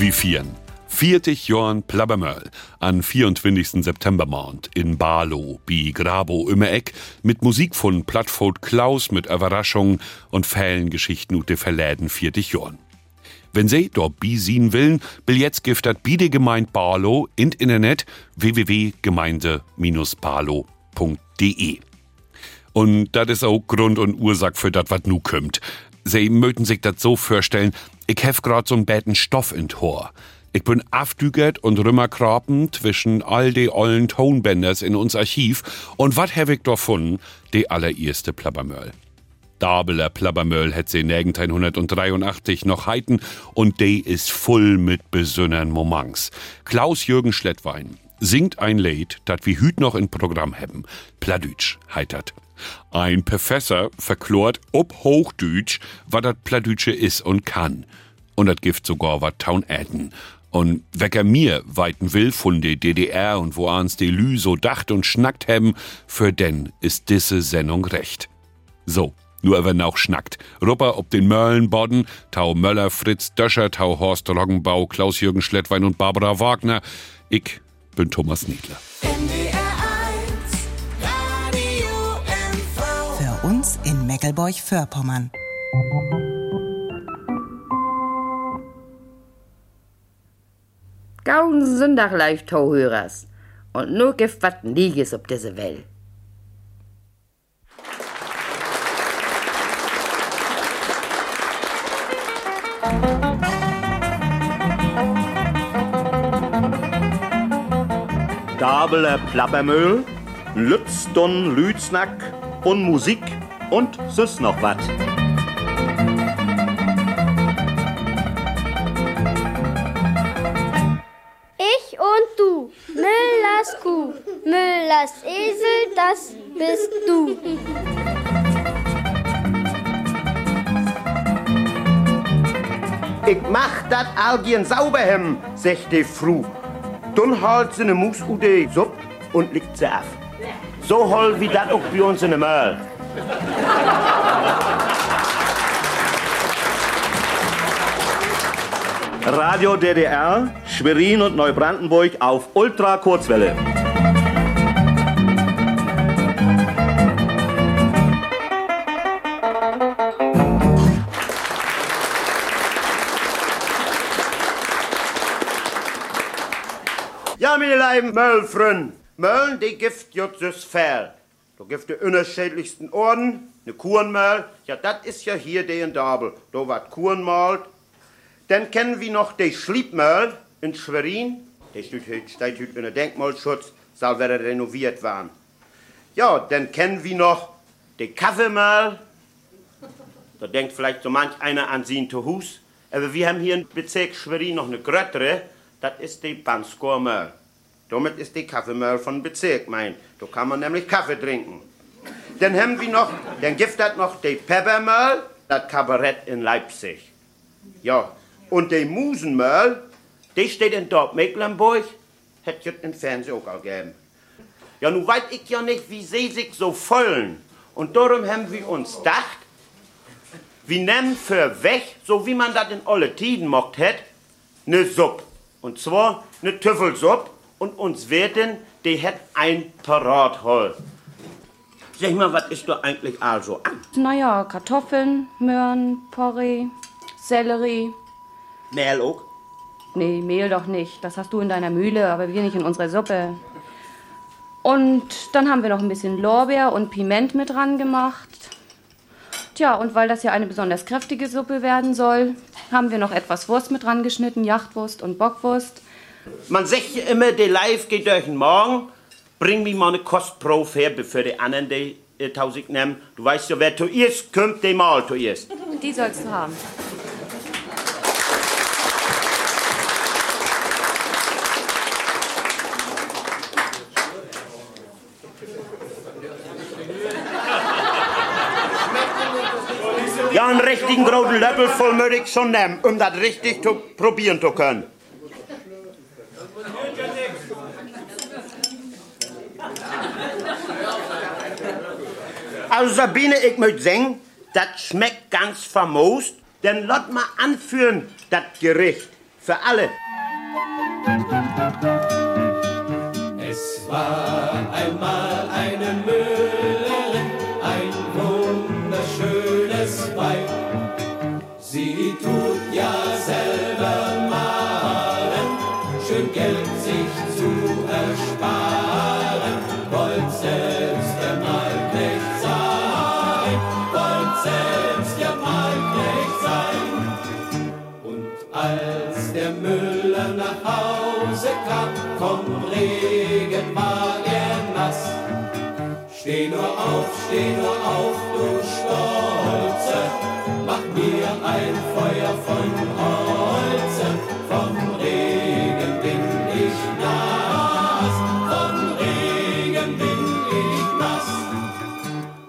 Wie vieren. 40 Jahren Plabbermöll an 24. Septembermond in Barlow, bi Grabo immer Eck mit Musik von Plattfold Klaus mit Überraschungen und Fällengeschichten und de verläden 40 Jahren. Wenn Sie dort bi sehen willen, Billets giftet bi de Gemeinde Barlow in Internet www.gemeinde-barlow.de. Und das ist auch Grund und Ursache für das, was nu kommt. Sie möchten sich das so vorstellen, ich hef grad so'n beten Stoff in Tor. Ich bin afdügert und rümmerkrapen zwischen all de ollen Tonbänders in uns Archiv und wat hab ich davon? De allererste Plabbermöll. Dabeler Plabbermöll hätt sie 1983 noch heiten und de is voll mit besünnern Moments. Klaus-Jürgen Schlettwein singt ein Lied, dat wie hüt noch in Programm hebben. Pladütsch heitert. Ein Professor verklort ob Hochdütsch, wat dat Pladütsche is und kann. Und dat Gift sogar wat Town Äten. Und wecker mir weiten will von de DDR und wo ans de Lü so dacht und schnackt hebben, für den ist disse Sendung recht. So, nur wenn auch schnackt. Rupper ob den Möllenbodden, Tau Möller, Fritz Döscher, Tau Horst Roggenbau, Klaus-Jürgen Schlettwein und Barbara Wagner. Ich bin Thomas Niedler. Für uns in Meckelburg-Vorpommern. Gauden Sonntag live Tauhörers. Und nur gibt wat Nieges auf diese Welt. Dabeler Plappermüll, Lützdon Lütsnack und Musik und süß noch wat. Ich und du, Müllers Kuh, Müllers Esel, das bist du. Ich mach dat Algien sauber hem, sagt die Fru. Dann holt sie ne Mus u de Supp und legt sie ab. So hol wie dat auch bei uns in der Möll. Radio DDR, Schwerin und Neubrandenburg auf Ultra Kurzwelle. Ja, meine lieben Möllfrön, Möllen, die gift jut süß fair. Da gift die unterschiedlichsten Orden, ne Kurenmöll, ja, dat is ja hier de in Dabel. Da wat Kurenmalt. Dann kennen wir noch de Schliebmöll in Schwerin. Der steht heute unter Denkmalschutz, soll wieder renoviert werden. Ja, dann kennen wir noch de Kaffeemöll. Da denkt vielleicht so manch einer an sie zu Hus. Aber wir haben hier im Bezirk Schwerin noch eine gröttere, das ist die Banskor-Möll. Damit ist die Kaffeemöll von Bezirk mein. Da kann man nämlich Kaffee trinken. Dann haben wir noch, dann gibt das noch die Peppermöll, das Kabarett in Leipzig. Ja, und die Musenmöll, die steht in Dorp Mecklenburg, hätte es im Fernsehen auch gegeben. Ja, nun weiß ich ja nicht, wie sie sich so vollen. Und darum haben wir uns gedacht, wir nehmen für weg, so wie man das in alle Tiden mocht hätt, ne Suppe. Und zwar ne Tüffelsuppe. Und uns werden, die hätt ein parat hol. Sag mal, was ist da eigentlich also an? Naja, Kartoffeln, Möhren, Porree, Sellerie. Mehl auch? Nee, Mehl doch nicht. Das hast du in deiner Mühle, aber wir nicht in unserer Suppe. Und dann haben wir noch ein bisschen Lorbeer und Piment mit dran gemacht. Tja, und weil das ja eine besonders kräftige Suppe werden soll, haben wir noch etwas Wurst mit dran geschnitten, Jachtwurst und Bockwurst. Man sagt ja immer, der Live geht durch den Morgen. Bring mir mal eine Kostprobe her, bevor die anderen die äh, tausend nehmen. Du weißt ja, wer zuerst kommt, der mal zuerst. Die sollst du haben. Einen richtigen großen Löffel voll ich schon nehmen, um das richtig zu probieren zu können. Also Sabine, ich möchte sagen, das schmeckt ganz famos. Dann lass mal anführen, das Gericht. Für alle. Es war steh nur auf, du Stolze, mach mir ein Feuer von Holze, vom Regen bin ich nass, vom Regen bin ich nass.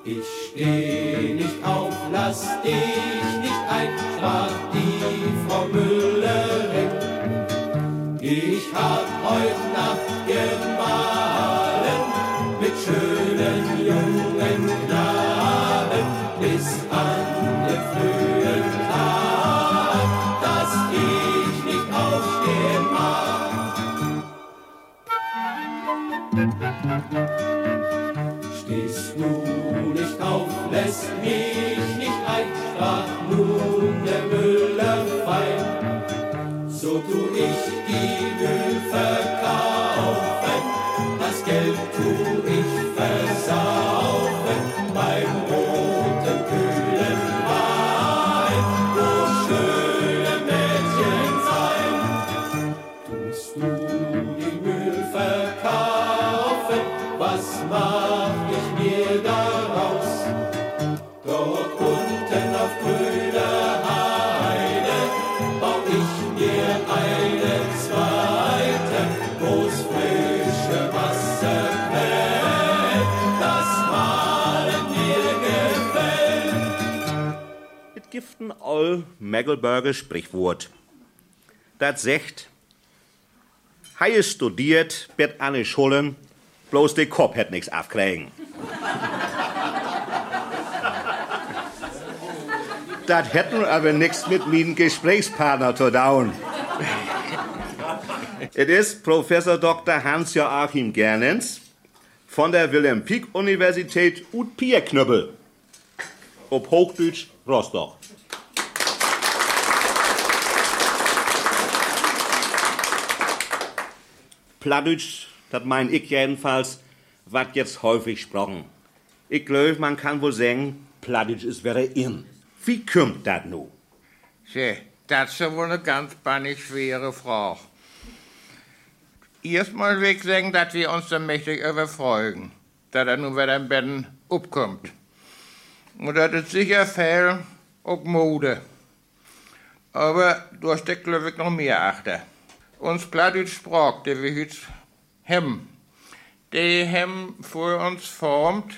Ich steh nicht auf, lass dich nicht ein, sprach die Frau Müllerin. Ich hab heut Nacht gemahlen mit schönen jungen Megelberger Sprichwort. Das sagt, Hei studiert, bet an Schulen, bloß der Kopf hat nix aufkriegen. das hätten aber nix mit meinem Gesprächspartner zu tun. Es ist Professor Dr. Hans-Joachim Gernens von der Wilhelm Pieck Universität und Pierknüppel. Ob Hochdeutsch Rostock. Plattdeutsch, das mein ich jedenfalls, wat jetzt häufig gesprochen. Ich glaube, man kann wohl sagen, Plattdeutsch ist wäre in. Wie kommt das nu? Tja, das ist ja wohl eine ganz bannig schwere Frage. Erstmal will ich sagen, dass wir uns da mächtig überfreuen, dass er nun wieder im Betten abkommt. Und das ist sicher viel auch Mode. Aber da steckt, glaube ich, noch mehr achter. Uns Plattdeutsch Sprach, der wir heute haben, die haben vor uns formt,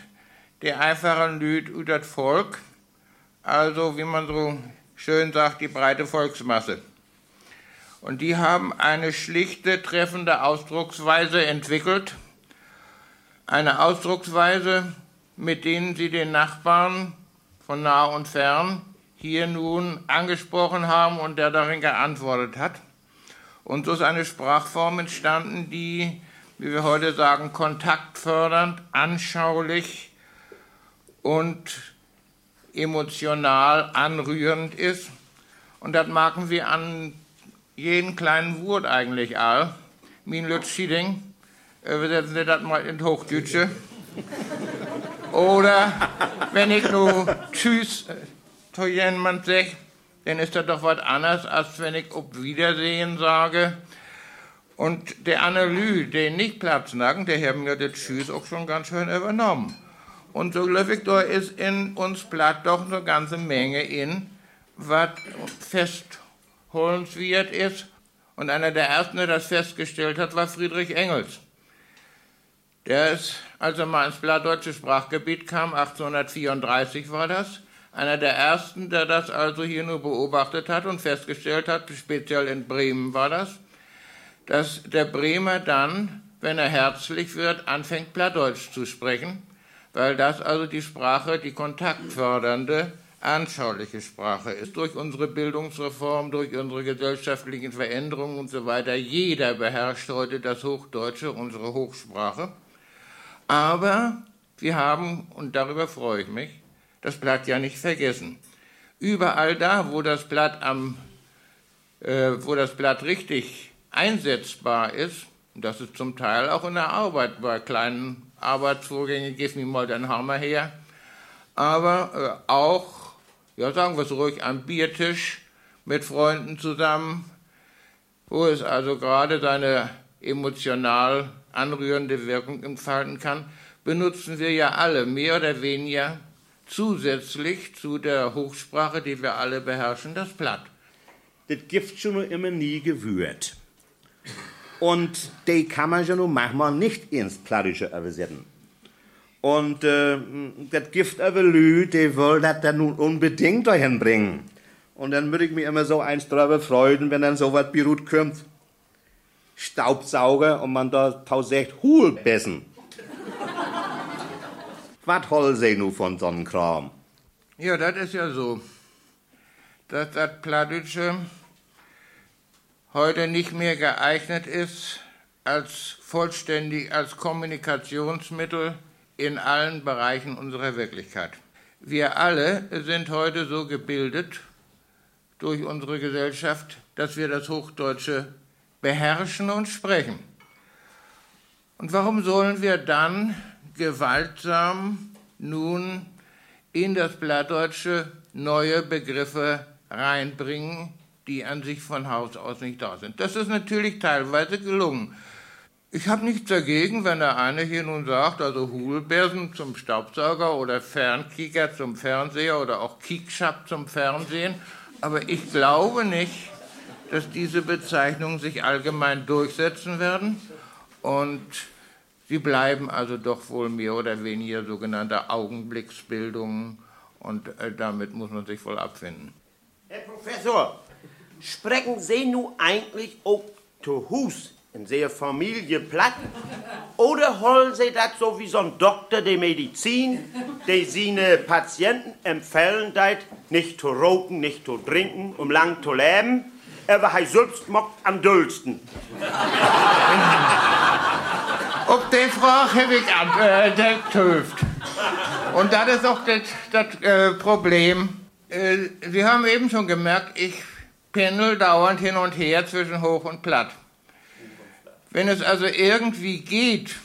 die einfachen Lüd über das Volk, also wie man so schön sagt, die breite Volksmasse. Und die haben eine schlichte, treffende Ausdrucksweise entwickelt. Eine Ausdrucksweise, mit denen sie den Nachbarn von nah und fern hier nun angesprochen haben und der darin geantwortet hat. Und so ist eine Sprachform entstanden, die, wie wir heute sagen, kontaktfördernd, anschaulich und emotional anrührend ist. Und das merken wir an jeden kleinen Wort eigentlich all. Min Lütschiding, übersetzen Sie das mal in Hochdeutsche. Oder wenn ich nur Tschüss zu jemand sage, dann ist das doch was anderes, als wenn ich auf Wiedersehen sage. Und der Analyse, der nicht Platz nagen, der haben ja das Tschüss auch schon ganz schön übernommen. Und so glaube ich, da ist in uns Blatt doch eine ganze Menge in, was festholenswert ist. Und einer der ersten, der das festgestellt hat, war Friedrich Engels. Der ist, als er mal ins Plattdeutsche Sprachgebiet kam, 1834 war das, einer der ersten, der das also hier nur beobachtet hat und festgestellt hat, speziell in Bremen war das, dass der Bremer dann, wenn er herzlich wird, anfängt Plattdeutsch zu sprechen, weil das also die Sprache, die kontaktfördernde, anschauliche Sprache ist. Durch unsere Bildungsreform, durch unsere gesellschaftlichen Veränderungen und so weiter. Jeder beherrscht heute das Hochdeutsche, unsere Hochsprache. Aber wir haben, und darüber freue ich mich, das Blatt ja nicht vergessen. Überall da, wo das Blatt am, äh, wo das Blatt richtig einsetzbar ist, und das ist zum Teil auch in der Arbeit bei kleinen Arbeitsvorgängen, gib mir mal den Hammer her, aber äh, auch, ja sagen wir es ruhig, am Biertisch mit Freunden zusammen, wo es also gerade seine emotional anrührende Wirkung entfalten kann, benutzen wir ja alle mehr oder weniger zusätzlich zu der Hochsprache, die wir alle beherrschen, das Platt. Das Gift schon nur immer nie gewürt. Und die kann man schon nur manchmal nicht ins Plattische übersetzen. Und äh, das Gift aber Lü, die will das dann nun unbedingt dahin bringen. Und dann würde ich mich immer so eins drüber freuen, wenn dann so was Birut kommt. Staubsauger und man da tausend Hulbessen. Was holl sie nu von so einem Kram? Ja, das ist ja so, dass das Plattdeutsche heute nicht mehr geeignet ist als vollständig als Kommunikationsmittel in allen Bereichen unserer Wirklichkeit. Wir alle sind heute so gebildet durch unsere Gesellschaft, dass wir das Hochdeutsche beherrschen und sprechen. Und warum sollen wir dann gewaltsam nun in das Plattdeutsche neue Begriffe reinbringen, die an sich von Haus aus nicht da sind? Das ist natürlich teilweise gelungen. Ich habe nichts dagegen, wenn der eine hier nun sagt, also Hulbersen zum Staubsauger oder Fernkicker zum Fernseher oder auch Kiekschap zum Fernsehen. Aber ich glaube nicht, dass diese Bezeichnungen sich allgemein durchsetzen werden und sie bleiben also doch wohl mehr oder weniger sogenannte Augenblicksbildungen und äh, damit muss man sich wohl abfinden. Herr Professor, sprechen Sie nun eigentlich auch zu Hus in der Familie platt? Oder holen Sie das so wie so ein Doktor der Medizin, der seine Patienten empfehlen deit, nicht zu rauchen, nicht zu trinken, um lang zu leben? Aber er selbst mockt am düllsten. Auf die Frage habe ich antwortet. Und das ist auch das, das äh, Problem. Äh, Sie haben eben schon gemerkt, ich pendel dauernd hin und her zwischen hoch und platt. Wenn es also irgendwie geht,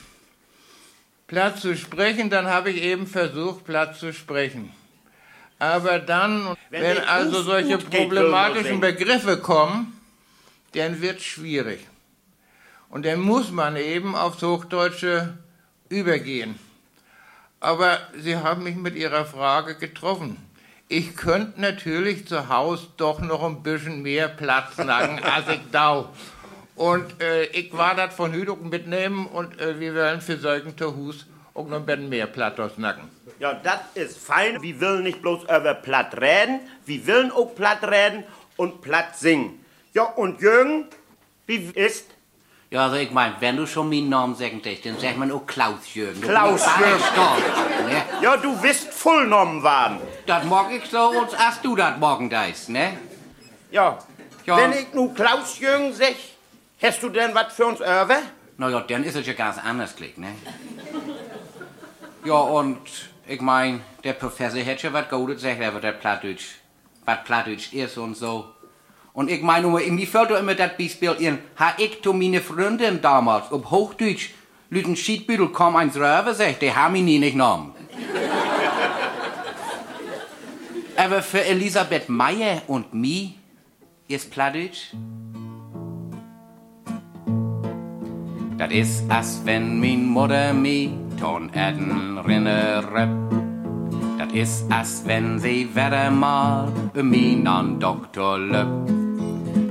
platt zu sprechen, dann habe ich eben versucht, platt zu sprechen. Aber dann, wenn, wenn also solche problematischen Begriffe kommen, dann wird es schwierig. Und dann muss man eben aufs Hochdeutsche übergehen. Aber Sie haben mich mit Ihrer Frage getroffen. Ich könnte natürlich zu Hause doch noch ein bisschen mehr Platz sagen, als ich da. Und äh, ich war das von Hüduk mitnehmen und äh, wir wollen für solchen Hus auch noch ein bisschen mehr Platt ausnacken. Ja, das ist fein. Wir wollen nicht bloß über Platt reden, wir wollen auch Platt reden und Platt singen. Ja, und Jürgen, wie ist? Ja, also ich mein, wenn du schon meinen Namen sagen willst, dann sag man auch Klaus Jürgen. Klaus Jürgen. Ne? Ja, du wirst Vollnommen waren. Das mag ich so, als du das morgen deist, ne? Ja. Ja. Wenn ich nu Klaus Jürgen sag, hast du denn was für uns über? Na ja, dann ist es ja ganz anders, klick, ne? Ja, und ich mein, der Professor hätte ja was Gutes gesagt, aber der Plattdeutsch, was Plattdeutsch ist und so. Und ich meine, nur, mir fällt immer das Beispiel in, ha ich zu meine Freundin damals, auf Hochdeutsch, Lüten Schiedbüttel kam ein Röver, sagt, die haben ihn nie nicht genommen. Aber für Elisabeth Meyer und mich ist Plattdeutsch. Das ist, als wenn min Mutter mi ton Erden rinnere. Das ist, als wenn sie wieder mal min an Doktor löp.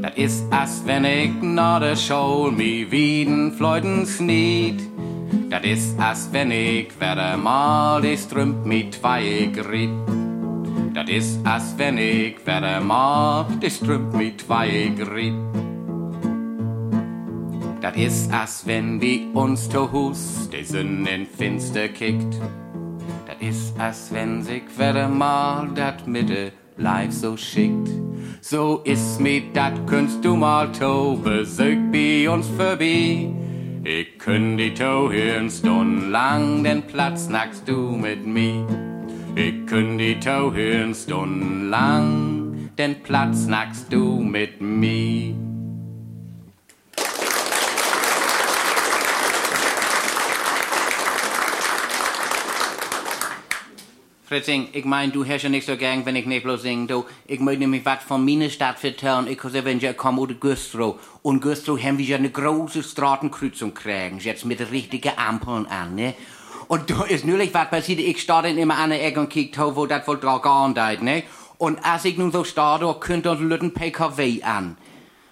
Das ist, als wenn ich na der Schule mi wieden fleuten snied. Das ist, als wenn ich wieder mal die Strümp mit zwei griet. Das ist, als wenn ich wieder mal die Strümp mit zwei griet. Das ist, als wenn wie uns zu Hus die Sünden in Finster kickt. Dat is als wenn sich wieder mal dat Mitte live so schickt. So is mit dat könntest du mal to besög bei uns vorbei. Ich könnt die to hören stundenlang, den Platz nackst du mit mir. Ich könnt die to hören stundenlang, den Platz nackst du mit mir. Fritzing, ich mein, du hast ja nicht so gern, wenn ich nicht bloß sing. Du, ich möchte nämlich was von meiner Stadt vertellen. Ich habe wenn ich komme aus Güstrow. Und Güstrow haben wir ja eine große Straßenkreuzung kriegen. Jetzt mit richtigen Ampeln an, ne? Und da ist natürlich was passiert. Ich starte immer an der Ecke und kiek wo das wohl drauf geht, ne? Und als ich nun so starte, könnte uns Lütten PKW an.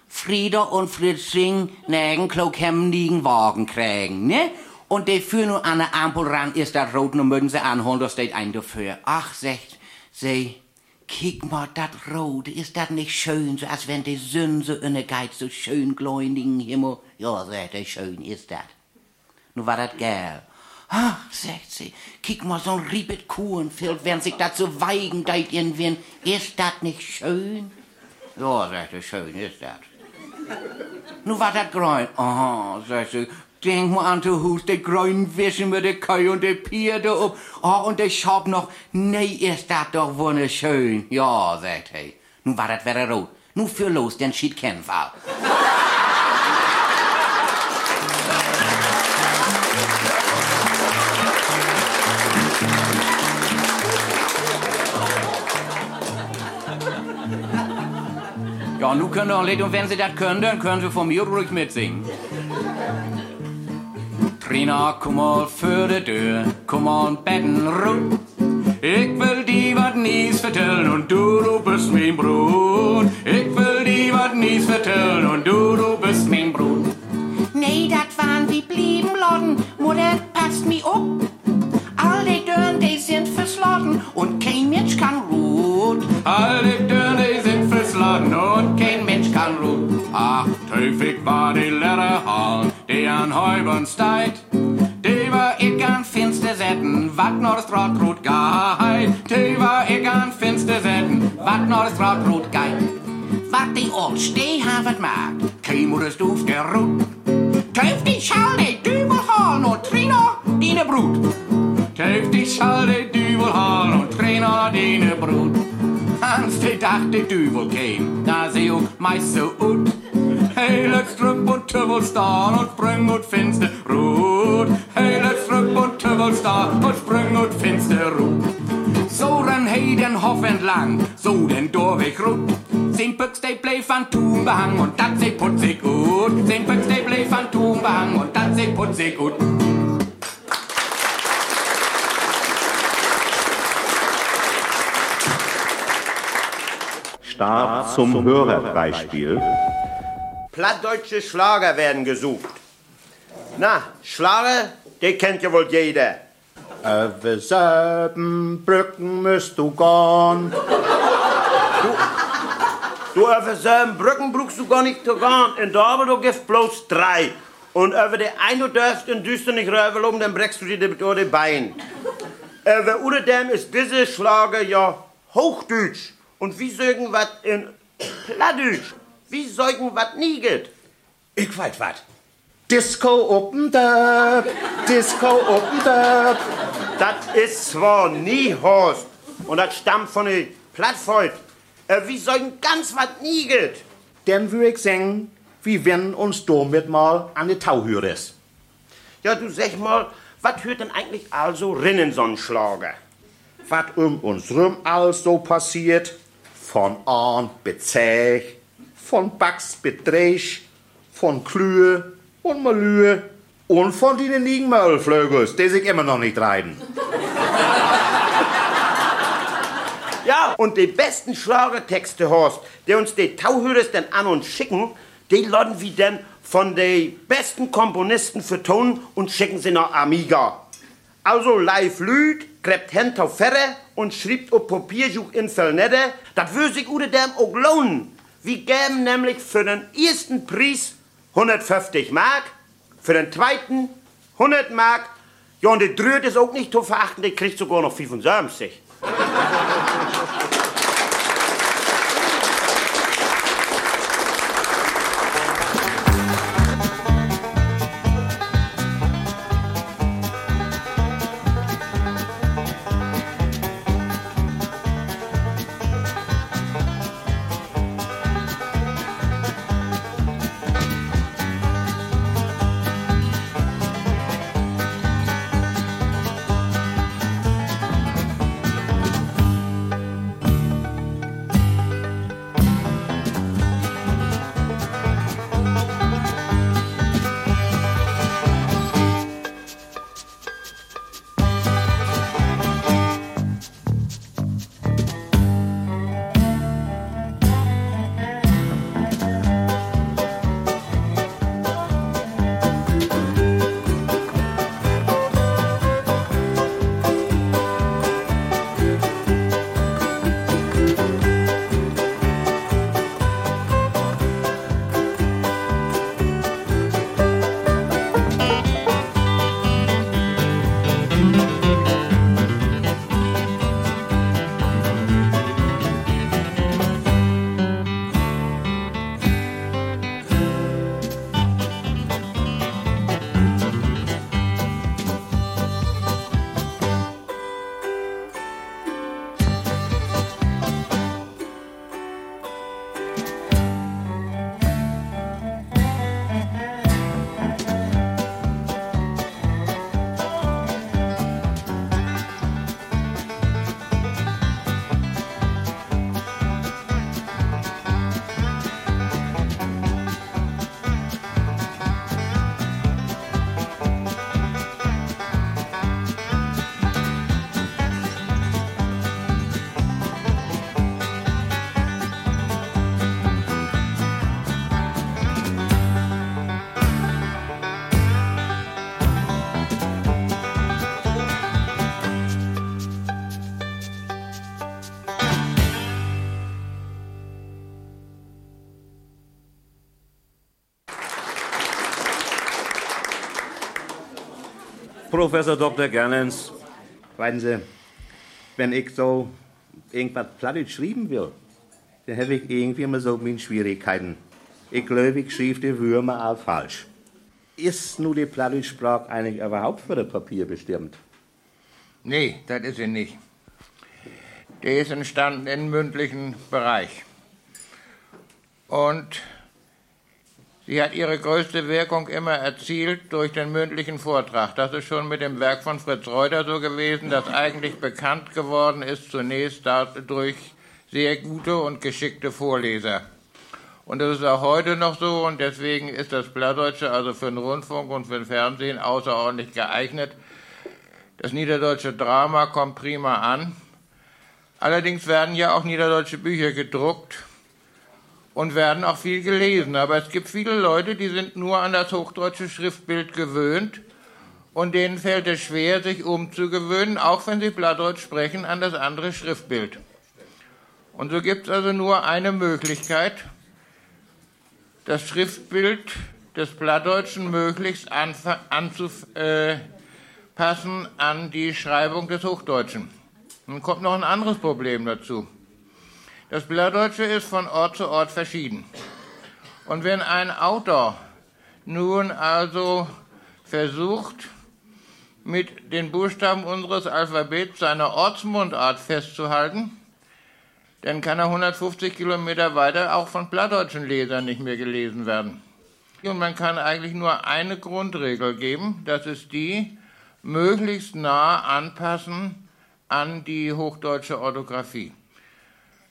Frieda und Fritzing, negen klug haben liegen Wagen kriegen, ne? Und die führen nur an der Ampel ran, ist da rot, und mögen sie anholen, da steht ein dafür. Ach, sagt sie, kick mal, dat rot, ist dat nicht schön, so als wenn die Sonne so inne geht, so schön gläubigen Himmel. Ja, sagt er, schön ist dat. Nun war dat gel. Ach, sagt sie, kick mal so ein riebet Kuhlenfeld, wenn sich so weigen deit irgendwann, ist dat nicht schön? Ja, sagt er, schön ist dat. Nun war dat grün. Aha, sagt sie, Denk mal an das Hus, der grünen Wischen mit der Kai und der Pier da oben. Oh, und der Schab noch. Nee, ist das doch wunderschön. Ja, sagt er. Nun war das wieder rot. Nun für los, denn schied kein Fall. Ja, nun können doch nicht, und wenn Sie das können, dann können Sie von mir ruhig mitsingen. Trina, kom mal für de Tür, komm an Betten rum. Ich will dir wat nies vertellen und du, du bist mein Brut. Ich will dir wat nies vertellen und du, du bist mein Brut. Nee, dat waren wie blieben Lotten, Mutter passt mi up. All die Dörren, die sind verschlossen und kein Mensch kann ruht. All die Dörren, die sind verschlossen und kein Mensch kann ruht. Ach, Teufig war die Hall, die an Häubern steigt. Die war ich an finster setten, wat nur das Rot geit. Die war ich an finster setten, wat nur das Rot geit. Wat die Ort steh havet mag, kein Mutters Duf der Rut. Teuf die Schall, die Dübelhorn und Trina, dine Brut. Teuf die Schall, die Dübelhorn und Trina, dine Brut. Hans die dacht, die Dübel käm, da sie auch meist so ut. Hey, let's drup und Tübbel staan und spring und finster Rut. Hey, let's drup und Tübbel staan und spring und finster Rut. So ren hey den Hof entlang, so den Dorweg rut. Sein Büchs, der van Thun behang und dat se putzig gut. Sein Büchs, der van Thun behang und dat se putzig gut. Start zum Hörerbeispiel. Plattdeutsche Schlager werden gesucht. Na, Schlager, die kennt ja wohl jeder. Über sieben Brücken müsst du gehen. Du, du über sieben Brücken brauchst du gar nicht zu gehen. In Dortmund du gibst bloß drei. Und über die eine dürft und düst du nicht rüberlaufen, dann brechst du dir die Beine. Über Udedem ist diese Schlager ja Hochdeutsch. Und wie sagen was in Plattdeutsch? Wie sagen was nieget? Ich weiß was. Disco open up, Disco open up. Das ist zwar nie Horst. Und das stammt von den Plattvolk. Äh, wie sagen ganz was nieget? Dann würde ich sagen, wie wenn uns damit mal an die Tauhüres. Ja, du sag mal, was hört denn eigentlich also rinnen so ein Schlager? Was um uns rum also passiert, von Ahn bezäh, von Bax beträch, von Klühe und Malühe und von den liegen Maulflögels, die sich immer noch nicht reiten. Ja, und die besten Schlagertexte, Horst, die uns die Tauhörers denn an uns schicken, die laden wir dann von den besten Komponisten vertonen und schicken sie nach Amiga. Also live Lüd, Hand auf Ferre und schreibt auf Papierjuch in Fellnette, das würde sich oder dem auch lohnen. Wir geben nämlich für den ersten Preis 150 Mark, für den zweiten 100 Mark, Ja, und der Dröt ist auch nicht zu verachten, der kriegt sogar noch 75. Professor Dr. Gernens, weisen Sie, wenn ich so irgendwas platt schreiben will, dann habe ich irgendwie immer so meine Schwierigkeiten. Ich glaube, ich schrieb die Würmer all falsch. Ist nur die Plattdeutschsprache eigentlich überhaupt für das Papier bestimmt? Nee, das ist sie nicht. Der ist entstanden im mündlichen Bereich. Und Sie hat ihre größte Wirkung immer erzielt durch den mündlichen Vortrag. Das ist schon mit dem Werk von Fritz Reuter so gewesen, das eigentlich bekannt geworden ist zunächst durch sehr gute und geschickte Vorleser. Und das ist auch heute noch so und deswegen ist das Plattdeutsche also für den Rundfunk und für den Fernsehen außerordentlich geeignet. Das niederdeutsche Drama kommt prima an. Allerdings werden ja auch niederdeutsche Bücher gedruckt und werden auch viel gelesen. Aber es gibt viele Leute, die sind nur an das hochdeutsche Schriftbild gewöhnt und denen fällt es schwer, sich umzugewöhnen, auch wenn sie Plattdeutsch sprechen, an das andere Schriftbild. Und so gibt es also nur eine Möglichkeit, das Schriftbild des Plattdeutschen möglichst anzupassen an die Schreibung des Hochdeutschen. Dann kommt noch ein anderes Problem dazu. Das Plattdeutsche ist von Ort zu Ort verschieden. Und wenn ein Autor nun also versucht, mit den Buchstaben unseres Alphabets seine Ortsmundart festzuhalten, dann kann er 150 Kilometer weiter auch von plattdeutschen Lesern nicht mehr gelesen werden. Und man kann eigentlich nur eine Grundregel geben, das ist die, möglichst nah anpassen an die hochdeutsche Orthographie.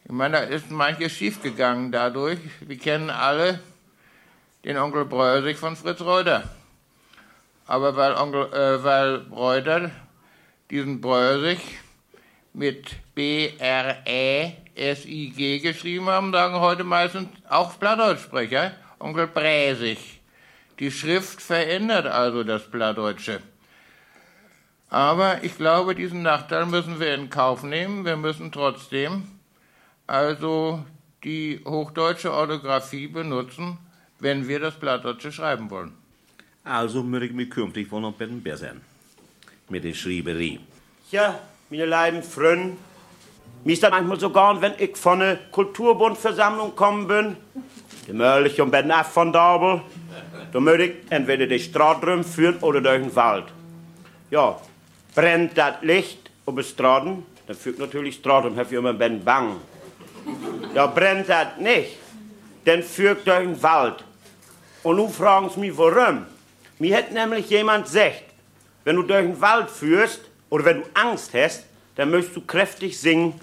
Ich meine, da ist manches schiefgegangen dadurch. Wir kennen alle den Onkel Brösig von Fritz Reuter. Aber weil, Onkel, äh, weil Reuter diesen Brösig mit B-R-E-S-I-G geschrieben haben, sagen heute meistens auch Plattdeutschsprecher Onkel Bräsig. Die Schrift verändert also das Plattdeutsche. Aber ich glaube, diesen Nachteil müssen wir in Kauf nehmen. Wir müssen trotzdem also die hochdeutsche Orthographie benutzen, wenn wir das Plattdeutsche schreiben wollen. Also würde ich mich künftig wohl noch ein bisschen besser. mit der Schrieberie. Ja, meine lieben Freunde, mir ist das manchmal sogar, wenn ich von einer Kulturbundversammlung kommen bin, die Mörlich und Ben ab von Dabel, da möchte ich entweder die Straße rumführen oder durch den Wald. Ja, brennt das Licht auf den Straßen, dann führt natürlich Straßen, habe ich immer Ben bang. Ja, brennt das nicht, dann führt durch den Wald. Und nun fragen sie mich, warum. Mir hätte nämlich jemand gesagt, wenn du durch den Wald führst oder wenn du Angst hast, dann möchtest du kräftig singen,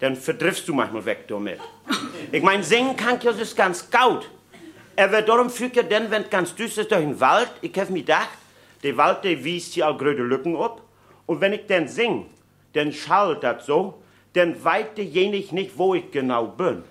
dann verdriffst du manchmal weg damit. Ich mein, singen kann ja das ganz gut. Aber darum führt ja dann, wenn es ganz düster ist, durch den Wald, ich hab mir gedacht, der Wald, der wiest hier all gröde Lücken ab. Und wenn ich dann sing, dann schallt das so, dann weiß derjenige nicht, wo ich genau bin.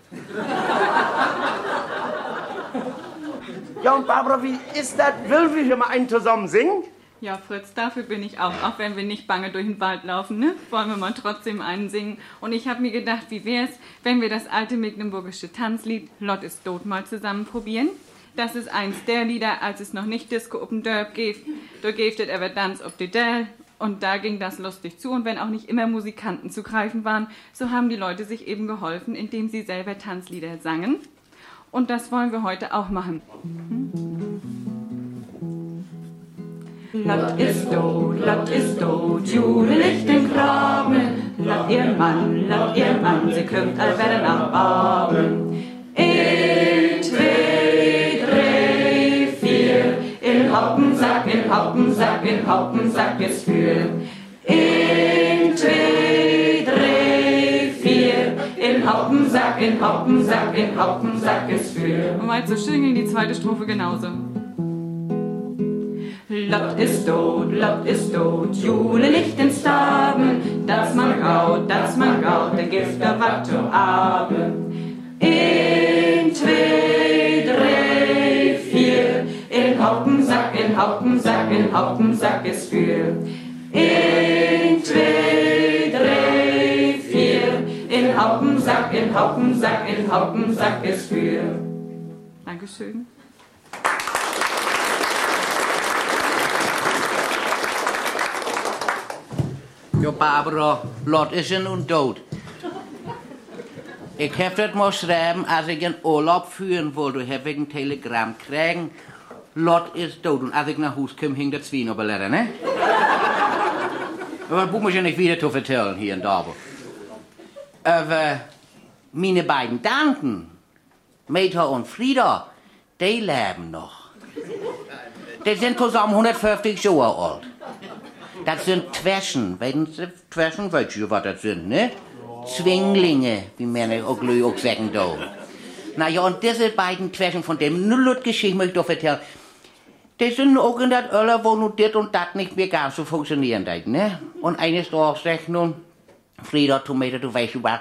ja, und Barbara, wie ist das? Will wir hier mal einen zusammen singen? Ja, Fritz, dafür bin ich auch. Auch wenn wir nicht bange durch den Wald laufen, ne? Wollen wir mal trotzdem einen singen. Und ich habe mir gedacht, wie wär's, wenn wir das alte mecklenburgische Tanzlied Lott ist tot mal zusammen probieren? Das ist eins der Lieder, als es noch nicht Disco Open Derb gibt. Da es aber Dance of the Dell. Und da ging das lustig zu. Und wenn auch nicht immer Musikanten zu greifen waren, so haben die Leute sich eben geholfen, indem sie selber Tanzlieder sangen. Und das wollen wir heute auch machen. Lott ist tot, Lott ist tot, Jule liegt im Graben. Lott ihr Mann, Lott ihr Mann, sie kommt allwerde nach Baben. In, zwei, drei, vier, in Hoppensack, in Hoppensack, in Hoppensack ist für. In, zwei, drei, vier, in Hoppensack, in Hoppensack, in Hoppensack ist für. Und so schön ging die zweite Strophe genauso. Lott ist tot, Lott ist tot, Jule liegt in Staben, dass man gaut, dass man gaut, der Gifter wat zum Abend. In, zwei, Haupensack, in Haupensack, in Haupensack ist für. In, zwei, drei, vier, in Haupensack, in Haupensack, in Haupensack ist für. Dankeschön. Ja, Barbara, Lot is er nun dood. Ik heb dat maar schrijven, als ik een oorlog führen wollte, heb ik een telegram krijgen. Lot is dood. Und als ich nach Hause kom, hing das Zwien op een letter, ne? Aber das muss ich ja nicht wieder zu vertellen hier in Dorbe. Aber meine beiden Tanten, Meta und Frieda, die leben noch. Die sind zusammen 150 Jahre alt. Das sind Twerschen. Wenn Sie Twerschen, weißt du, was das sind, ne? Zwinglinge, wie man auch, auch sagen darf. Na ja, und diese beiden Twerschen, von dem nur Geschichte möchte ich doch erzählen, die sind auch in das Öller, wo nun das und das nicht mehr ganz so funktionieren hat, ne? Und eines Tages sagt nun, Frieda, Tomato, du was,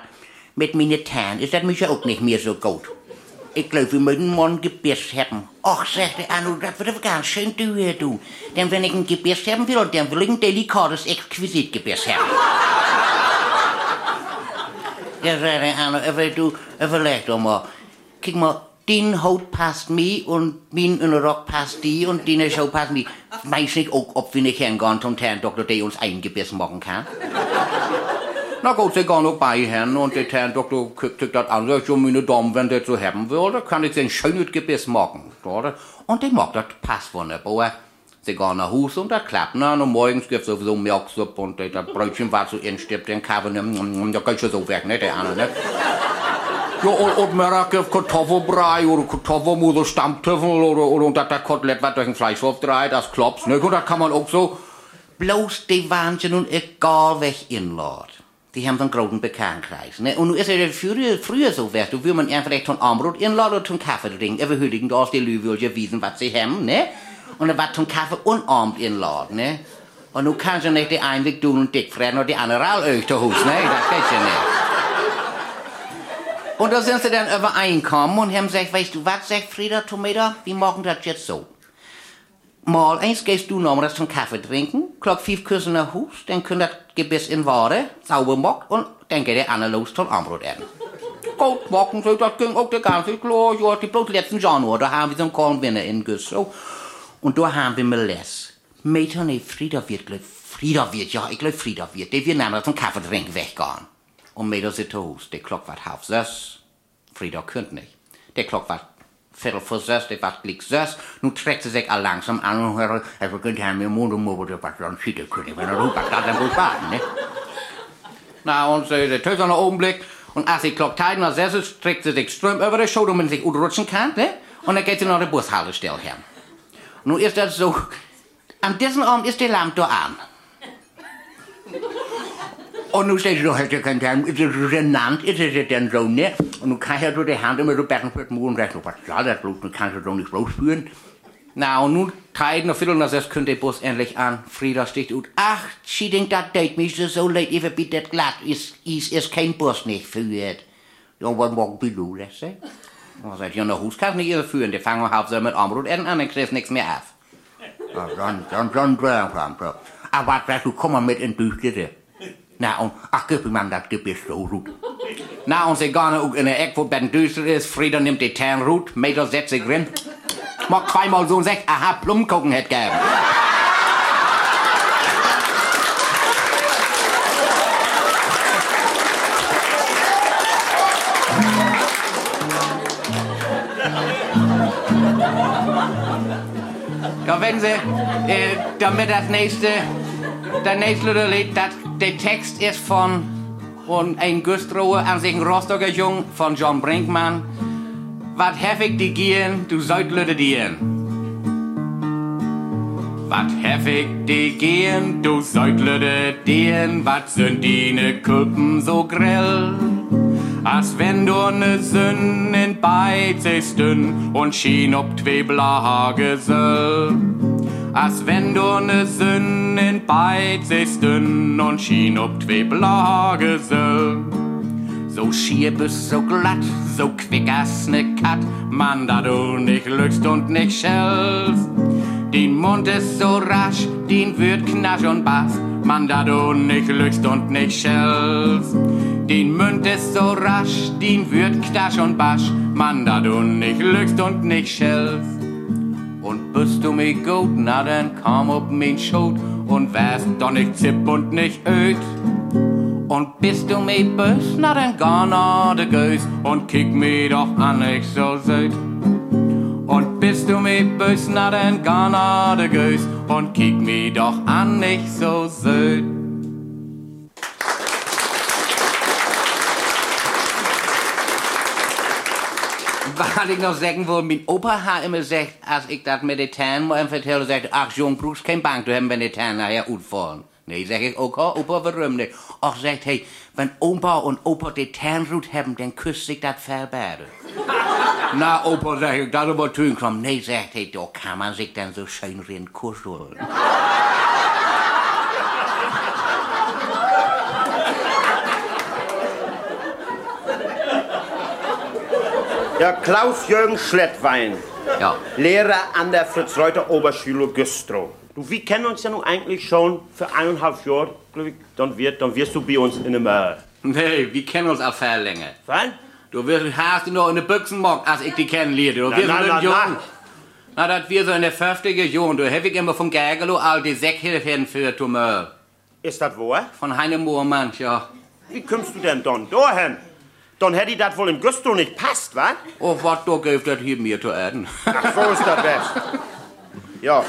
mit meinen Zähnen ist das mich ja auch nicht mehr so gut. Ich glaube, wir müssen mal ein Gebiss haben. Ach, sagte Anno, das wird aber ganz schön teuer, du. Denn wenn ich ein Gebiss haben will, dann will ich ein delikates Exquisit-Gebiss haben. ja, sagte Anno, aber du, überleg doch. Guck mal, dein Haut passt mir und mein Rock passt die und deine Show passt mir. Weiß nicht auch, ob wir nicht hingehen zum Doktor, der uns ein Gebiss machen kann? Na gut, sie gehen auch bei Herrn und der Herr Doktor guckt sich das an, sagt, so meine Dame, wenn der so haben dann kann ich ein schönes Gebiss machen. Oder? Und die mag das passt wunderbar. Sie gehen nach Hause und das klappt. Und morgens gibt's sowieso Milchsuppe und das Brötchen war so instippt, den Kaffee, ne, da kannst du so weg, ne, der andere, ne? Ja, und, und gibt Kartoffelbrei oder Kartoffelmus oder Stammtöffel oder, oder und das, Kotelett, was durch den Fleischwurf dreht, das klopft, ne? Und das kann man auch so. Bloß die waren sie nun egal weg inladen. Die haben so einen großen Bekanntenkreis. Ne? Und nun ist es früher, früher so, weißt du, man einfach zum Armbrot inladen oder zum Kaffee trinken. Aber heutigen Tag die Leute will ja wissen, was sie haben, ne? Und dann was zum Kaffee und Abend inladen, ne? Und nun kannst du nicht die einen Weg tun und dick fressen und die andere all euch zu Hause, ne? Das geht ja nicht. Und da sind sie dann übereinkommen und haben gesagt, weißt du was, sagt Frieda Tomato, wir machen das jetzt so. Mal eins gehst du noch mal zum Kaffee trinken, klock fünf Küsse nach Hus, dann könnt das Gebiss in Ware, sauber macht und dann geht der andere los zum Armbrot essen. Gut, machen sie, das ging auch der ganze klar, ja, die bloß letzten Januar, da haben wir so einen Kornwinner in Güss, so. Und da haben wir Meless. Mädchen, Frieda wird gleich Frieda wird, ja, ich glaube Frieda wird. Die wir nämlich zum Kaffee trinken weggehen. Und das zu Hause. Der Klock war halb sechs. Frieda könnt nicht. Der Klock war viertel vor sechs, der war gleich sechs. Nun trägt sie sich all langsam an und er könnt haben mir Mund und Mund, was dann schieten können. Wenn er rüber kann, dann gut warten, ne? Na, und äh, der tönt noch einen Augenblick. Und als die Glock nach sechs ist, trägt sie sich Ström über die Schulter, damit sie sich rutschen kann, ne? Und dann geht sie nach der Bushaltestelle her. Nun ist das so, an diesem Abend ist die Lampe da an. Und nun steht sie doch, hätte kein Time, ist es so genannt, ist es denn so, ne? Und nun kann ich ja so die Hand immer so becken für den Mund und sagt, was soll das bloß, nun kannst du doch nicht rausführen. Na, und nun teilt noch Viertel nach sechs, kommt der Bus endlich an. Frieda sticht ut. Ach, sie denkt, das date mich so leid, ich bitte glatt, ist, ist, ist kein Bus nicht führt. Ja, was morgen bin du, lässt sie? Und sagt, ja, nach Hus kannst nicht ihr führen, die fangen halb so mit Armut an, dann kriegst nichts mehr auf. Ja, dann, dann, dann, dann, dann, dann. Aber was sagst du, komm mal mit in die Und, ach, gib mir das Gebiss so gut. Na, und sie gehen auch in der Eck, wo Ben düster ist. Frieda nimmt die Ternrut, Mädel setzt sich drin. Mag zweimal so ein Sekt, aha, Plumkuchen hätt gern. Ja, wenn Sie, äh, damit das nächste, das nächste Lied, das, der Text ist von, von ein Güstrower, an sich ein Rostocker Jung, von John Brinkmann. Wat hef ik die gien, du sollt lüde dien. Wat hef ik die gien, du sollt lüde dien, wat sind dine Kuppen so grell? Als wenn du ne Sünn in dünn und schien ob twe Blage soll. Als wenn du ne Sünn in dünn und schien ob twe Blage soll. So schier bist, so glatt, so quick as ne Kat, Mann, da du nicht lügst und nicht schellst. Din Mund ist so rasch, din wird knasch und bass, Mann, da du nicht lügst und nicht schellst. Din Mund ist so rasch, din wird knasch und basch, Mann, da du nicht lügst und nicht schellst. Bist du mir gut, na dann komm ob mein Schot und wärst doch nicht zipp und nicht öd. Und bist du mir bös, na dann geh nach de Gös und kick mir doch an, ich so süd. Und bist du mir bös, na dann geh nach de Gös und kick mir doch an, ich so süd. Was ich noch sagen will, mein Opa hat immer gesagt, als ich das mit den Tänen mal vertelle, sagt, ach Jung, brauchst kein Bank, du haben wenn die Tänen nachher utfallen. Nee, sag ich, okay, Opa, warum nicht? Ach, sagt, hey, wenn Opa und Opa die Ternrut haben, dann küsst sich das Verbärde. Na, Opa, sag ich, das aber tun kommen. Nee, sagt, hey, da kann man sich dann so schön rein kuscheln. Ja, Klaus-Jürgen Schlettwein. Ja. Lehrer an der Fritz-Reuter Oberschule Güstrow. Du, wir kennen uns ja nun eigentlich schon für eineinhalb Jahre, glaub ich. Dann, wird, dann wirst du bei uns in der Möhr. Nee, wir kennen uns auch viel länger. Was? Du wirst hast noch in der Büchsenmock, als ich die kennenlerne. Du wirst na, so na, na. Das wir so in der 50er Jahren. Du ich immer vom Gärgelo all die Säckhilfen für Tumor. Ist das wahr? Von Heine Moormann, ja. Wie kommst du denn dann dahin? Dann hätte ich das wohl im Güstrow nicht passt, wa? Oh, was da gibt das hier mir zu erden. Ach, so ist das best. Ja.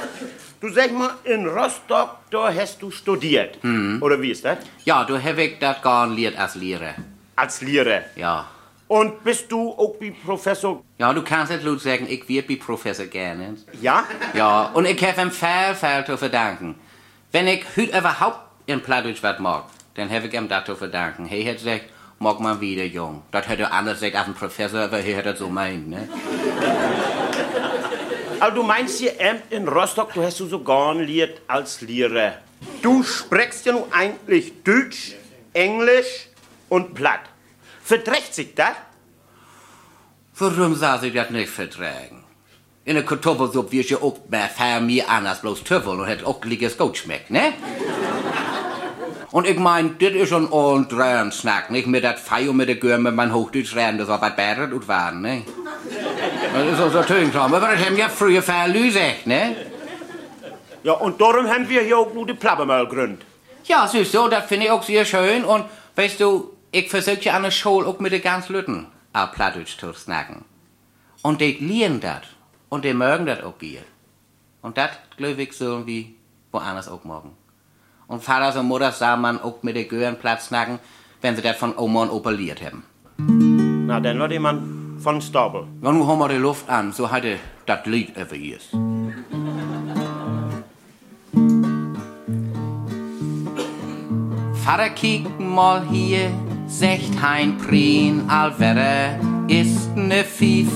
Du sag mal, in Rostock, da hast du studiert. Oder wie ist das? Ja, du ich das garniert als Lehrer. Als Lehrer. Ja. Und bist du auch wie Professor? Ja, du kannst jetzt laut sagen, ich wird wie Professor gerne. Ja? Ja, und ich habe ihm viel, viel zu verdanken. Wenn ich heute überhaupt in Plattdeutsch was mag, dann habe ich ihm das zu verdanken. Hey, hat gesagt, mag mal wieder, Jung. Das hätte er anders gesagt als ein Professor, aber er hat das so meint, ne? Also du meinst hier ähm, in Rostock, du hast du so garniert als Lehrer. Du sprichst ja nun eigentlich Deutsch, Englisch und Platt. Verträgt sich das? Warum soll sich das nicht vertragen? In der Kartoffelsuppe wirst du auch mehr viel mehr an als bloß Töffel und hat auch gleiches gut schmeckt, ne? Und ich mein, das ist all dran Snack, nicht? Mit dat Feier mit der Gürme, mein Hochdeutsch reden, das war was besser und waren, ne? Das ist auch so Töntraum, aber das haben ja früher gesagt, ne? Ja, und darum haben wir hier auch nur die Plappe mal gegründet. Ja, siehst du, das finde ich auch sehr schön. Und weißt du, ich versuche ja an der Schule auch mit den ganz Lütten auf Plattdeutsch zu snacken. Und die lernen das. Und die mögen das auch hier. Und das, glaube ich, sollen wir woanders auch morgen. Und Vater und Mutter sah man auch mit den Gören Platz snacken, wenn sie das von Oma und Opa liert haben. Na, dann wird jemand von Storbel. Ja, nun haben wir die Luft an, so hatte das Lied over hier. Vater kiek mal hier, secht hein Prien, allwerre ist ne Fief.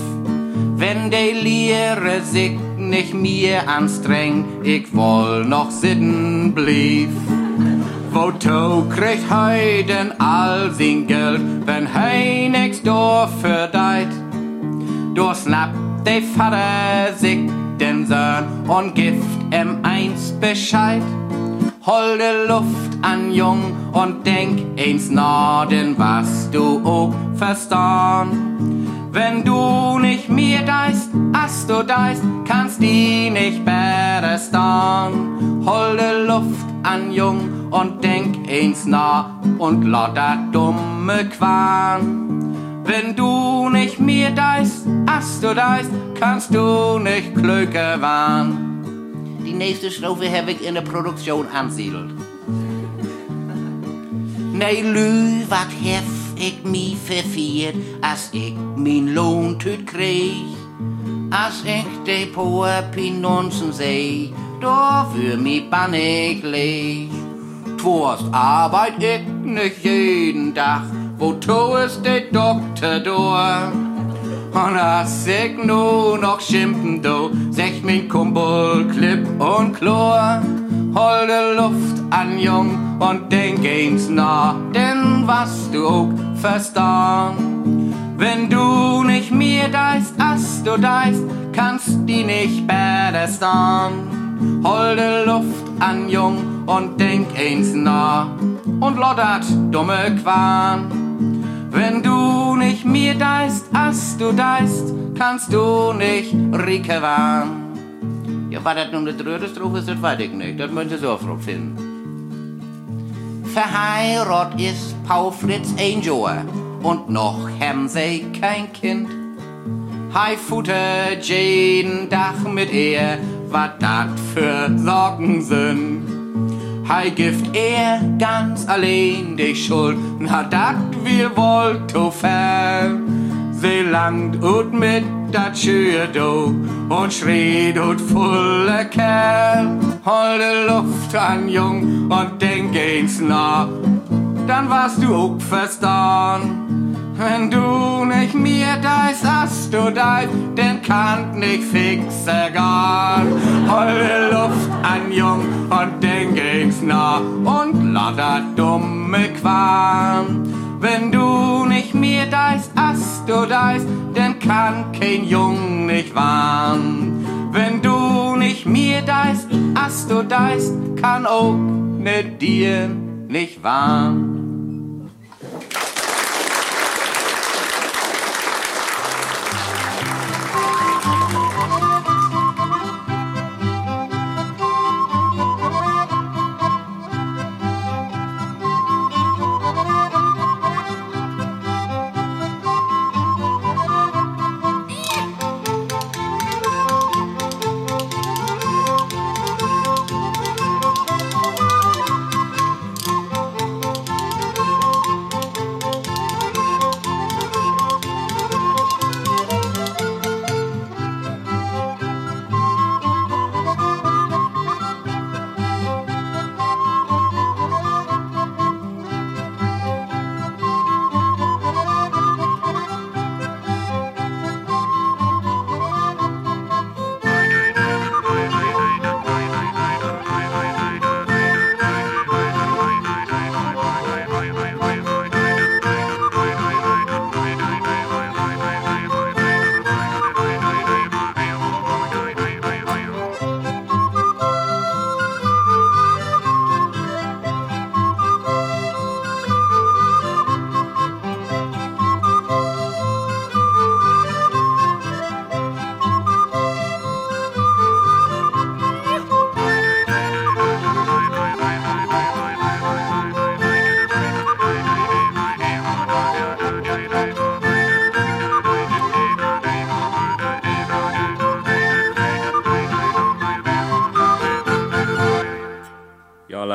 Wenn de Lehre sich nicht mir anstrengt, ich woll noch sitten blieb. Wo to kriegt heiden all sein Geld, wenn hei nix Dorf verdeit. Do snappt de Vater sich den Sohn und gift em eins Bescheid. Holde Luft an Jung und denk eins Norden, was du auch verstehn. Wenn du nicht mir deist, as du deist, kannst die nicht besser stehen. Holde Luft an Jung und denk eins nah und dat dumme Quan. Wenn du nicht mir deist, as du deist, kannst du nicht klüger waren. Die nächste Strophe habe ich in der Produktion ansiedelt. Nee, Lü, wat hef ich mi verfiert, als ich min Lohntüt krieg. Als ich de poe Pinunzen seh, da für mi bannig leg. Tworst arbeit ich nicht jeden Tag, wo tu es de Doktor durch. Und als ich nur noch schimpfen do, sech min Kumpel klipp und chlor. Holde Luft an Jung und denk eins nah, denn was du auch verstehn. Wenn du nicht mir deist, as du deist, kannst die nicht besser stehen. Holde Luft an Jung und denk eins nah und loddert dumme Quan. Wenn du nicht mir deist, as du deist, kannst du nicht Rike waren. Ja, war das nun eine dritte Strophe ist, das weiß ich nicht. Das müssen Sie so finden. Verheiratet ist Paul Fritz Angel und noch haben sie kein Kind. Hei futtert jeden Tag mit ihr, was dat für Sorgen sind. Hei gift er ganz allein die Schuld, na dat wir wollt to fern. Sie langt ut mit dat Schür do und schreit ut Kerl. Holde Luft an Jung und denk eins nah, dann warst du auch verstanden. Wenn du nicht mir deist, hast du dein, denn kann nicht fixe gar. Holde Luft an Jung und denk eins nah und lader dumme Quan. Wenn du nicht mir deist, hast du deist, denn kann kein Jung nicht warn. Wenn du nicht mir deist, hast du deist, kann auch ne dir nicht warn.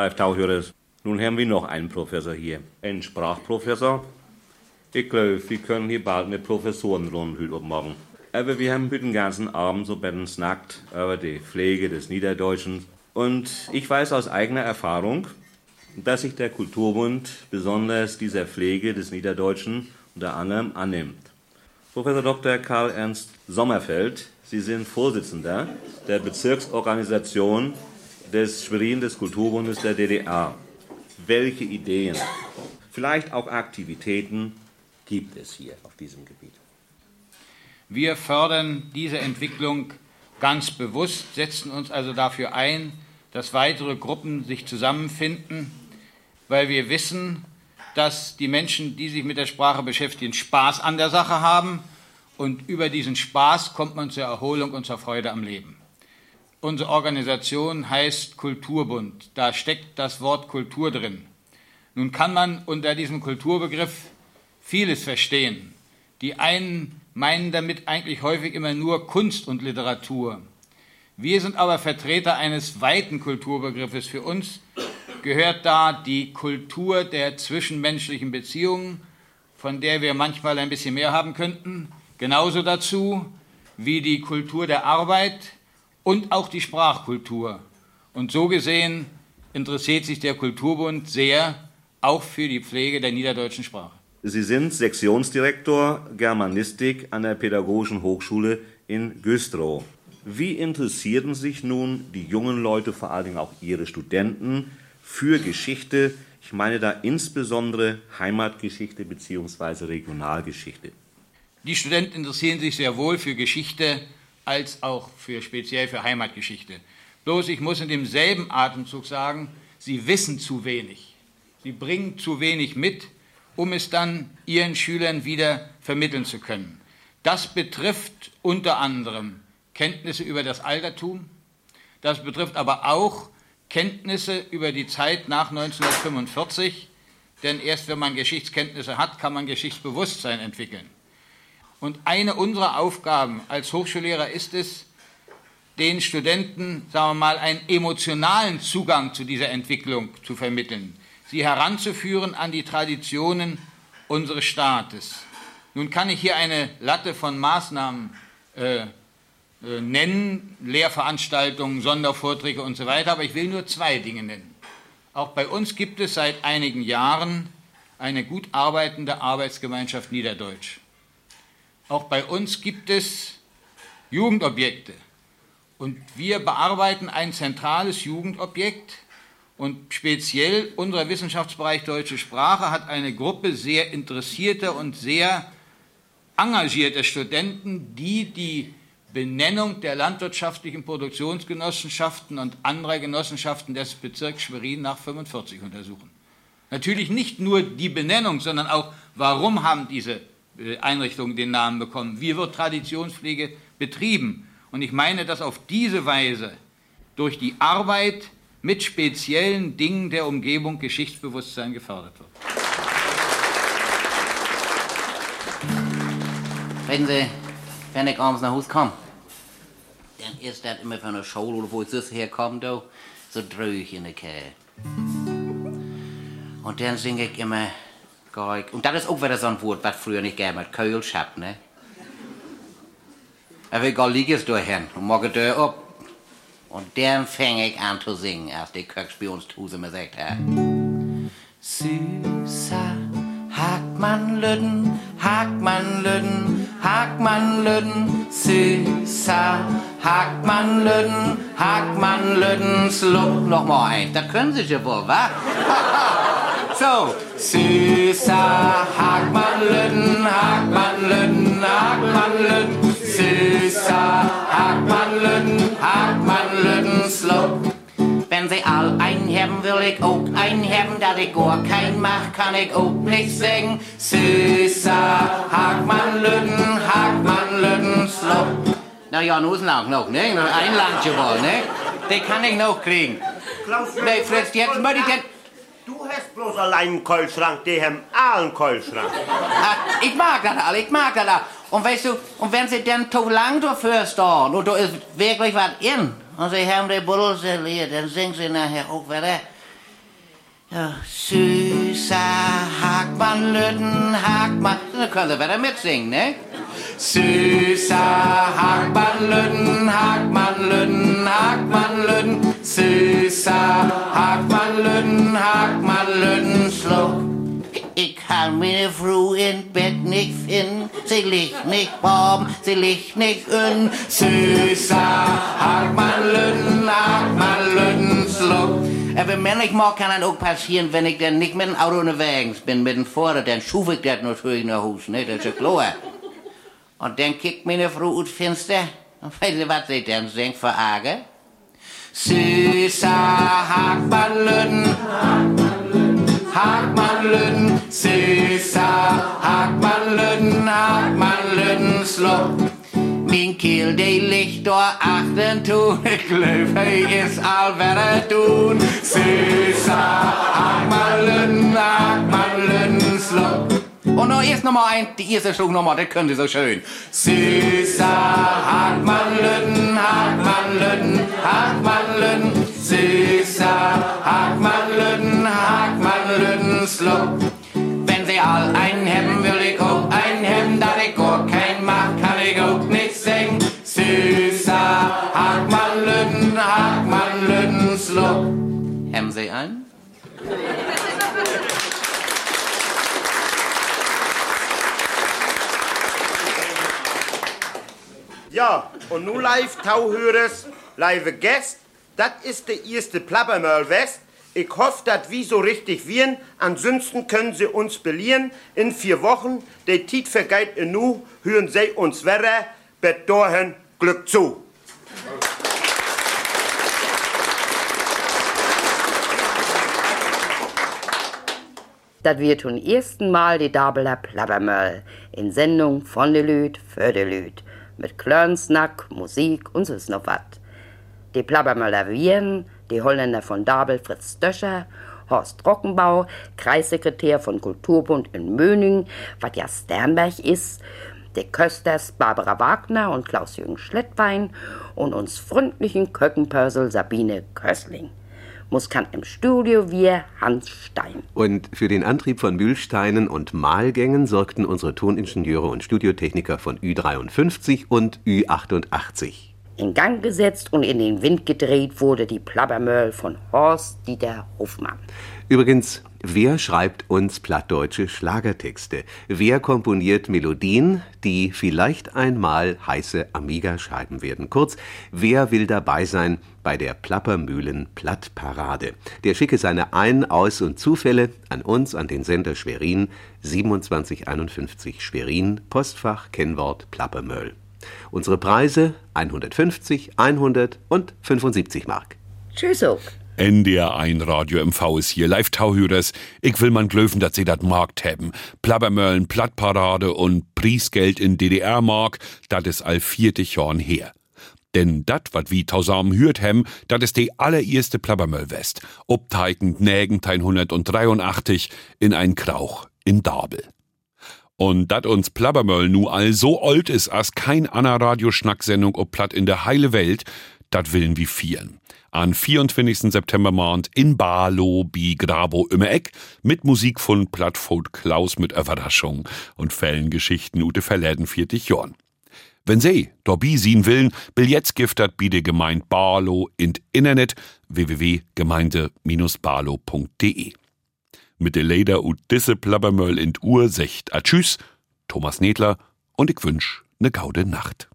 Tag, Tauhörers. Nun haben wir noch einen Professor hier. Einen Sprachprofessor. Ich glaube, wir können hier bald eine Professorenrunde heute machen. Aber wir haben heute den ganzen Abend so bei den Snackt über die Pflege des Niederdeutschen. Und ich weiß aus eigener Erfahrung, dass sich der Kulturbund besonders dieser Pflege des Niederdeutschen unter anderem annimmt. Professor Dr. Karl Ernst Sommerfeld, Sie sind Vorsitzender der Bezirksorganisation des Schwerin des Kulturbundes der DDR. Welche Ideen, vielleicht auch Aktivitäten gibt es hier auf diesem Gebiet? Wir fördern diese Entwicklung ganz bewusst, setzen uns also dafür ein, dass weitere Gruppen sich zusammenfinden, weil wir wissen, dass die Menschen, die sich mit der Sprache beschäftigen, Spaß an der Sache haben und über diesen Spaß kommt man zur Erholung und zur Freude am Leben. Unsere Organisation heißt Kulturbund. Da steckt das Wort Kultur drin. Nun kann man unter diesem Kulturbegriff vieles verstehen. Die einen meinen damit eigentlich häufig immer nur Kunst und Literatur. Wir sind aber Vertreter eines weiten Kulturbegriffes. Für uns gehört da die Kultur der zwischenmenschlichen Beziehungen, von der wir manchmal ein bisschen mehr haben könnten, genauso dazu wie die Kultur der Arbeit und auch die Sprachkultur. Und so gesehen interessiert sich der Kulturbund sehr auch für die Pflege der niederdeutschen Sprache. Sie sind Sektionsdirektor Germanistik an der Pädagogischen Hochschule in Güstrow. Wie interessieren sich nun die jungen Leute, vor allen Dingen auch ihre Studenten, für Geschichte? Ich meine da insbesondere Heimatgeschichte bzw. Regionalgeschichte. Die Studenten interessieren sich sehr wohl für Geschichte als auch für speziell für Heimatgeschichte. Bloß ich muss in demselben Atemzug sagen, sie wissen zu wenig. Sie bringen zu wenig mit, um es dann ihren Schülern wieder vermitteln zu können. Das betrifft unter anderem Kenntnisse über das Altertum, das betrifft aber auch Kenntnisse über die Zeit nach 1945, denn erst wenn man Geschichtskenntnisse hat, kann man Geschichtsbewusstsein entwickeln. Und eine unserer Aufgaben als Hochschullehrer ist es, den Studenten, sagen wir mal, einen emotionalen Zugang zu dieser Entwicklung zu vermitteln, sie heranzuführen an die Traditionen unseres Staates. Nun kann ich hier eine Latte von Maßnahmen äh, äh, nennen, Lehrveranstaltungen, Sondervorträge und so weiter, aber ich will nur zwei Dinge nennen. Auch bei uns gibt es seit einigen Jahren eine gut arbeitende Arbeitsgemeinschaft Niederdeutsch. Auch bei uns gibt es Jugendobjekte. Und wir bearbeiten ein zentrales Jugendobjekt. Und speziell unser Wissenschaftsbereich Deutsche Sprache hat eine Gruppe sehr interessierter und sehr engagierter Studenten, die die Benennung der landwirtschaftlichen Produktionsgenossenschaften und anderer Genossenschaften des Bezirks Schwerin nach 45 untersuchen. Natürlich nicht nur die Benennung, sondern auch, warum haben diese Einrichtungen den Namen bekommen. Wie wird Traditionspflege betrieben? Und ich meine, dass auf diese Weise durch die Arbeit mit speziellen Dingen der Umgebung Geschichtsbewusstsein gefördert wird. Wenn Sie, wenn ich abends nach Hause komme, dann ist das immer von der Schule oder wo ich das herkomme, da, so drüch in der Kehl. Und dann singe ich immer Kijk, und dat is ook weer eens een woord wat vroeger niet gerne met keulschap, ne? En we gaan liegen doorheen und machen deur op. Und dann fange ich an zu singen, als die Köchs uns Tuse mir sagt, ja. Süßer Hackmann Lüden, Hackmann Lüden, Hackmann Lüden, süßer Hackmann Lüden, Hackmann Lüden, sluck noch mal ein. Da können Sie ja wohl, wa? So, süßer Hackmannlütten, Hackmannlütten, Hackmannlütten, süßer Hackmannlütten, Hackmannlütten, slow. Wenn sie all einheben, will ich auch einheben, da ich gar kein mach, kann ich auch nicht singen. Süßer Hackmannlütten, Hackmannlütten, slow. Na ja, nur lang noch, ne? Ein Landje wohl, ne? Den kann ich noch kriegen. Nee, Fritz, jetzt möchte ich jetzt... Du hast bloß allein einen Keulschrank, die haben einen Keulschrank. Ach, ich mag das alle, ich mag das alle. Und weißt du, und wenn sie dann zu lang dafür stehen, und da ist wirklich was in, und sie haben die Buddel serviert, dann singen sie nachher auch wieder. Ja, süßer Hagmann, Lütten, Hagmann. Da können Sie weiter mitsingen, ne? Süßer Hagmann, Lütten, Hagmann, Lütten, Hagmann, Lütten. Süßer Hagmann, Lütten, Hagmann, Lütten, Schluck. Ich kann meine Frau in Bett nicht finden. Sie liegt nicht warm, sie liegt nicht in. Süßer Hagmann, Lütten, Hagmann, Lütten, Schluck. Aber männlich mag kann dann auch passieren, wenn ich dann nicht mit dem Auto unterwegs bin, mit dem Vorder, dann schuf ich das natürlich nach Hause, ne? Das ist ja klar. Und dann kickt meine Frau aus Fenster. Und weißt du, was sie dann singt für Arge? Süßer Hackmannlüden, Hackmannlüden, süßer Hackmannlüden, Hackmannlüden, Schluck. Min kiel, die liegt da achten tun. Ich glaub, hij is al verder doen. Süßer Hackmannlüden, Hackmannlüden, Schluck. Und noch erst nochmal ein, die erste Schluck nochmal, das können Sie so schön. Süßer Hartmann-Lütten, Hartmann-Lütten, Hartmann-Lütten, süßer Hartmann-Lütten, Hartmann-Lütten, Schluck. Wenn Sie all einen Ja, und nun live Tauhörers, live Gäst. Das ist der erste Plappermöll West. Ich hoffe, dass wir so richtig werden. Ansonsten können Sie uns belieren. In vier Wochen, der Tiet vergeht in nu, hören Sie uns weiter. Bis dahin, Glück zu. Das wird zum ersten Mal die Dabeler Plappermöll in Sendung von de Lüt für de Lüt. Mit Klörnsnack, Musik und so noch wat. Die Plappermöller Viren, die Holländer von Dabel Fritz Stöscher, Horst Rockenbau, Kreissekretär von Kulturbund in Möning, wat ja Sternberg ist, die Kösters Barbara Wagner und Klaus-Jürgen Schlettwein und uns freundlichen Köckenpörsel Sabine Kössling. Muss kann im Studio wir Hans Stein. Und für den Antrieb von Mühlsteinen und Mahlgängen sorgten unsere Toningenieure und Studiotechniker von Ü53 und Ü88. In Gang gesetzt und in den Wind gedreht wurde die Plabbermöll von Horst Dieter Hofmann. Übrigens, wer schreibt uns plattdeutsche Schlagertexte? Wer komponiert Melodien, die vielleicht einmal heiße Amiga-Scheiben werden? Kurz, wer will dabei sein bei der Plappermühlen Plattparade? Der schicke seine Ein-, Aus- und Zufälle an uns, an den Sender Schwerin, 2751 Schwerin, Postfach, Kennwort Plappermöll. Unsere Preise 150, 100 und 75 Mark. Tschüss auch. NDR 1 Radio MV ist hier, live Tauhörers. Ich will man glöfen, dass sie dat Markt haben. Plabbermöllen, Plattparade und Priesgeld in DDR-Mark, dat is all viertig Jahren her. Denn dat, wat wie tausamen hört hem, dat is die allererste Plabbermöll West. Obteigend nägend 183 in ein Krauch in Dabel. Und dat uns Plabbermöll nu all so old is as kein Anna Radioschnacksendung ob platt in der heile Welt, dat willen wie vieren. An 24. September Mond in Barlo bi Grabo im Eck mit Musik von Plattfold Klaus mit Überraschung und Fällengeschichten ute verläden 40 Jorn. Wenn Sie dorbi sehen willen, Billets giftet bi de Gemeinde Barlo in Internet www.gemeinde-barlo.de. Mit de Leder und disse Plabbermöll in Uhr secht a tschüss, Thomas Nedler und ich wünsch ne gaude Nacht.